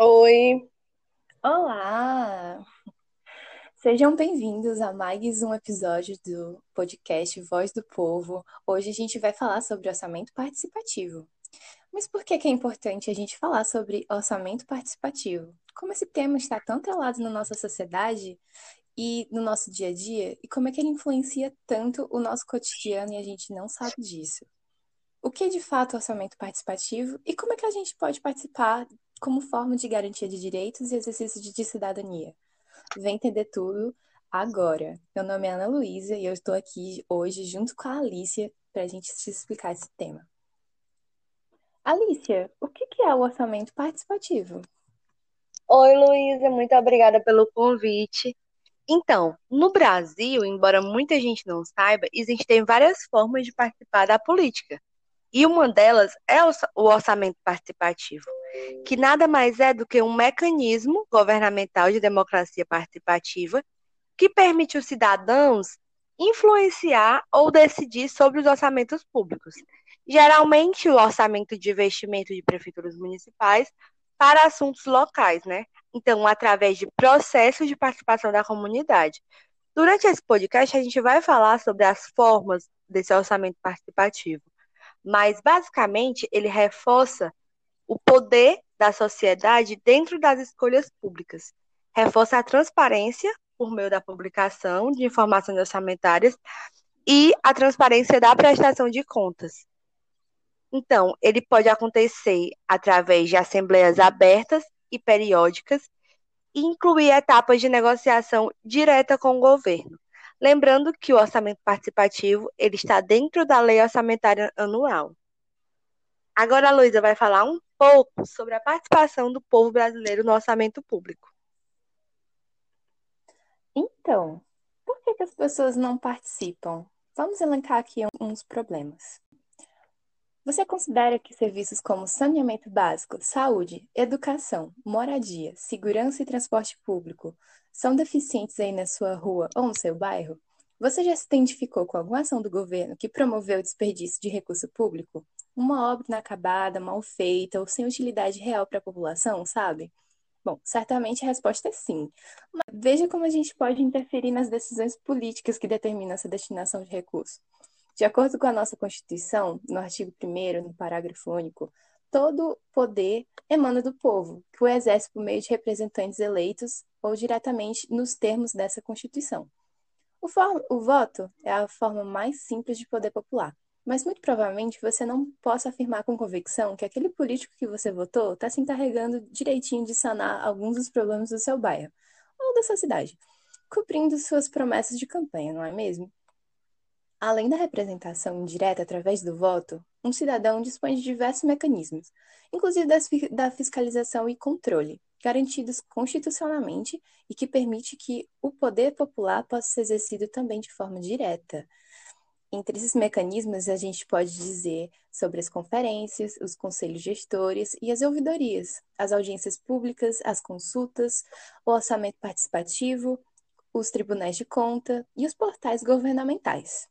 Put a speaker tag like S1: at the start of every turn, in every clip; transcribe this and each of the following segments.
S1: Oi,
S2: Olá! Sejam bem-vindos a mais um episódio do podcast Voz do Povo. Hoje a gente vai falar sobre orçamento participativo. Mas por que é importante a gente falar sobre orçamento participativo? Como esse tema está tão atrelado na nossa sociedade e no nosso dia a dia, e como é que ele influencia tanto o nosso cotidiano e a gente não sabe disso? O que é de fato orçamento participativo e como é que a gente pode participar como forma de garantia de direitos e exercício de cidadania? Vem entender tudo agora. Meu nome é Ana Luísa e eu estou aqui hoje junto com a Alicia para a gente te explicar esse tema. Alicia, o que é o orçamento participativo?
S1: oi Luísa, muito obrigada pelo convite. Então, no Brasil, embora muita gente não saiba, existem várias formas de participar da política. E uma delas é o orçamento participativo, que nada mais é do que um mecanismo governamental de democracia participativa que permite os cidadãos influenciar ou decidir sobre os orçamentos públicos. Geralmente, o orçamento de investimento de prefeituras municipais para assuntos locais, né? Então, através de processos de participação da comunidade. Durante esse podcast, a gente vai falar sobre as formas desse orçamento participativo, mas basicamente ele reforça o poder da sociedade dentro das escolhas públicas, reforça a transparência por meio da publicação de informações orçamentárias e a transparência da prestação de contas. Então, ele pode acontecer através de assembleias abertas e periódicas e incluir etapas de negociação direta com o governo. Lembrando que o orçamento participativo ele está dentro da lei orçamentária anual. Agora a Luísa vai falar um pouco sobre a participação do povo brasileiro no orçamento público.
S2: Então, por que que as pessoas não participam? Vamos elencar aqui uns problemas. Você considera que serviços como saneamento básico, saúde, educação, moradia, segurança e transporte público são deficientes aí na sua rua ou no seu bairro? Você já se identificou com alguma ação do governo que promoveu o desperdício de recurso público? Uma obra inacabada, mal feita ou sem utilidade real para a população, sabe? Bom, certamente a resposta é sim. Mas veja como a gente pode interferir nas decisões políticas que determinam essa destinação de recursos. De acordo com a nossa Constituição, no artigo 1 no parágrafo único, todo poder emana do povo, que o exerce por meio de representantes eleitos ou diretamente nos termos dessa Constituição. O, o voto é a forma mais simples de poder popular, mas muito provavelmente você não possa afirmar com convicção que aquele político que você votou está se encarregando direitinho de sanar alguns dos problemas do seu bairro ou da sua cidade, cumprindo suas promessas de campanha, não é mesmo? Além da representação indireta através do voto, um cidadão dispõe de diversos mecanismos, inclusive das da fiscalização e controle, garantidos constitucionalmente e que permite que o poder popular possa ser exercido também de forma direta. Entre esses mecanismos, a gente pode dizer sobre as conferências, os conselhos gestores e as ouvidorias, as audiências públicas, as consultas, o orçamento participativo, os tribunais de conta e os portais governamentais.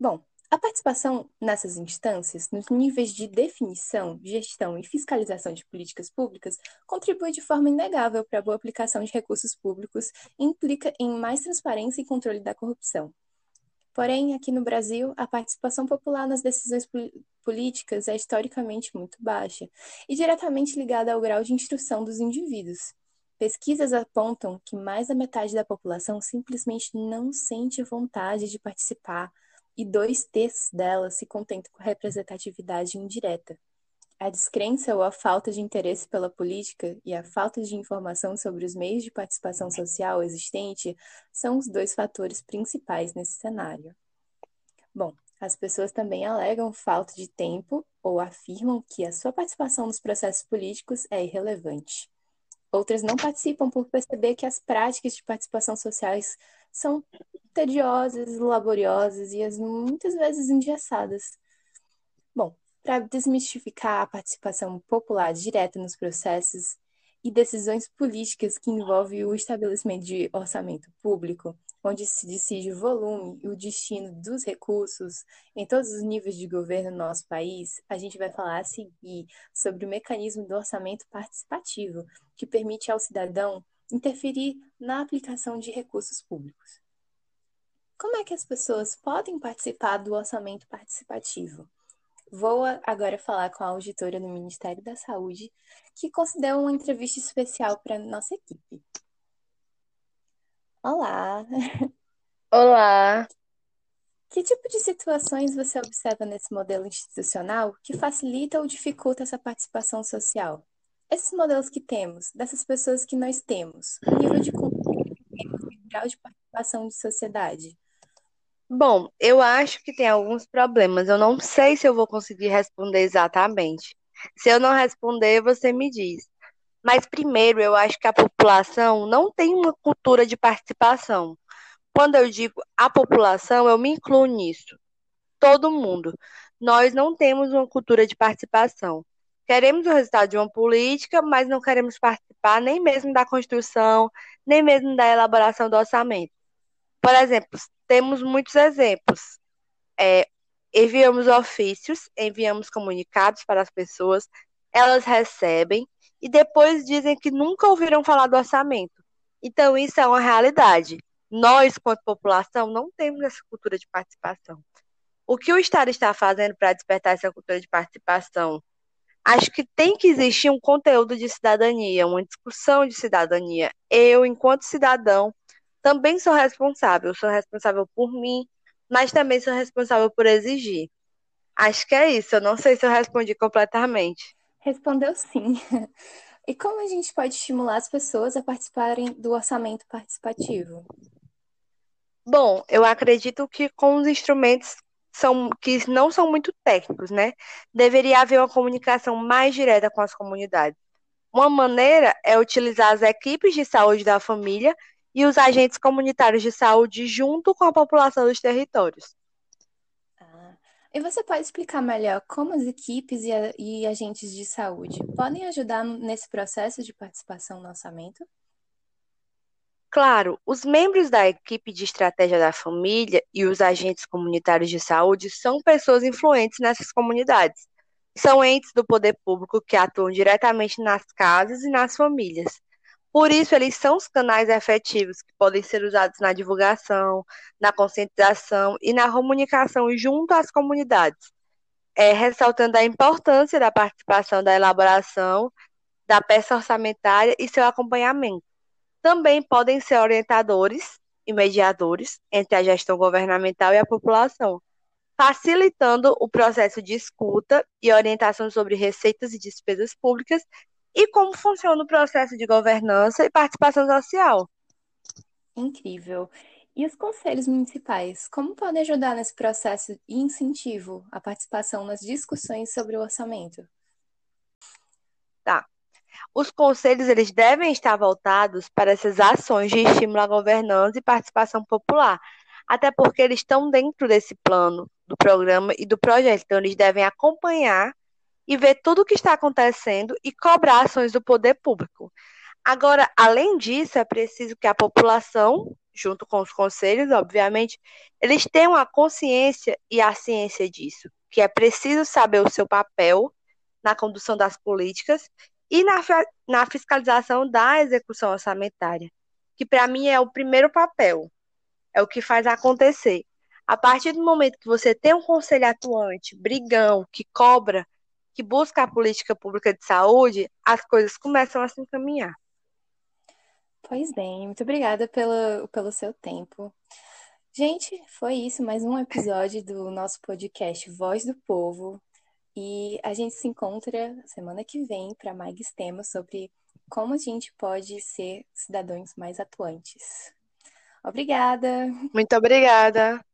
S2: Bom, a participação nessas instâncias, nos níveis de definição, gestão e fiscalização de políticas públicas, contribui de forma inegável para a boa aplicação de recursos públicos e implica em mais transparência e controle da corrupção. Porém, aqui no Brasil, a participação popular nas decisões pol- políticas é historicamente muito baixa e diretamente ligada ao grau de instrução dos indivíduos. Pesquisas apontam que mais da metade da população simplesmente não sente vontade de participar e dois terços delas se contentam com representatividade indireta. A descrença ou a falta de interesse pela política e a falta de informação sobre os meios de participação social existente são os dois fatores principais nesse cenário. Bom, as pessoas também alegam falta de tempo ou afirmam que a sua participação nos processos políticos é irrelevante. Outras não participam por perceber que as práticas de participação sociais são tediosas, laboriosas e as muitas vezes engessadas. Bom, para desmistificar a participação popular direta nos processos e decisões políticas que envolvem o estabelecimento de orçamento público, onde se decide o volume e o destino dos recursos em todos os níveis de governo no nosso país, a gente vai falar a seguir sobre o mecanismo do orçamento participativo, que permite ao cidadão interferir na aplicação de recursos públicos. Como é que as pessoas podem participar do orçamento participativo? Vou agora falar com a auditora do Ministério da Saúde, que concedeu uma entrevista especial para nossa equipe. Olá!
S1: Olá!
S2: Que tipo de situações você observa nesse modelo institucional que facilita ou dificulta essa participação social? Esses modelos que temos, dessas pessoas que nós temos, nível de grau de participação de sociedade,
S1: Bom, eu acho que tem alguns problemas. Eu não sei se eu vou conseguir responder exatamente. Se eu não responder, você me diz. Mas primeiro, eu acho que a população não tem uma cultura de participação. Quando eu digo a população, eu me incluo nisso. Todo mundo. Nós não temos uma cultura de participação. Queremos o resultado de uma política, mas não queremos participar nem mesmo da construção, nem mesmo da elaboração do orçamento. Por exemplo, temos muitos exemplos. É, enviamos ofícios, enviamos comunicados para as pessoas, elas recebem e depois dizem que nunca ouviram falar do orçamento. Então, isso é uma realidade. Nós, quanto população, não temos essa cultura de participação. O que o Estado está fazendo para despertar essa cultura de participação? Acho que tem que existir um conteúdo de cidadania, uma discussão de cidadania. Eu, enquanto cidadão, também sou responsável. Sou responsável por mim, mas também sou responsável por exigir. Acho que é isso. Eu não sei se eu respondi completamente.
S2: Respondeu sim. E como a gente pode estimular as pessoas a participarem do orçamento participativo?
S1: Bom, eu acredito que com os instrumentos são, que não são muito técnicos, né? Deveria haver uma comunicação mais direta com as comunidades. Uma maneira é utilizar as equipes de saúde da família e os agentes comunitários de saúde junto com a população dos territórios.
S2: Ah, e você pode explicar melhor como as equipes e, a, e agentes de saúde podem ajudar nesse processo de participação no orçamento?
S1: Claro, os membros da equipe de estratégia da família e os agentes comunitários de saúde são pessoas influentes nessas comunidades. São entes do poder público que atuam diretamente nas casas e nas famílias. Por isso, eles são os canais efetivos que podem ser usados na divulgação, na conscientização e na comunicação junto às comunidades, é, ressaltando a importância da participação da elaboração da peça orçamentária e seu acompanhamento. Também podem ser orientadores e mediadores entre a gestão governamental e a população, facilitando o processo de escuta e orientação sobre receitas e despesas públicas e como funciona o processo de governança e participação social.
S2: Incrível. E os conselhos municipais, como podem ajudar nesse processo e incentivo à participação nas discussões sobre o orçamento?
S1: Tá. Os conselhos eles devem estar voltados para essas ações de estímulo à governança e participação popular, até porque eles estão dentro desse plano do programa e do projeto, então eles devem acompanhar e ver tudo o que está acontecendo e cobrar ações do poder público. Agora, além disso, é preciso que a população, junto com os conselhos, obviamente, eles tenham a consciência e a ciência disso, que é preciso saber o seu papel na condução das políticas e na, na fiscalização da execução orçamentária, que para mim é o primeiro papel, é o que faz acontecer. A partir do momento que você tem um conselho atuante, brigão, que cobra que busca a política pública de saúde, as coisas começam a se encaminhar.
S2: Pois bem, muito obrigada pelo, pelo seu tempo. Gente, foi isso, mais um episódio do nosso podcast Voz do Povo. E a gente se encontra semana que vem para mais temas sobre como a gente pode ser cidadãos mais atuantes. Obrigada.
S1: Muito obrigada.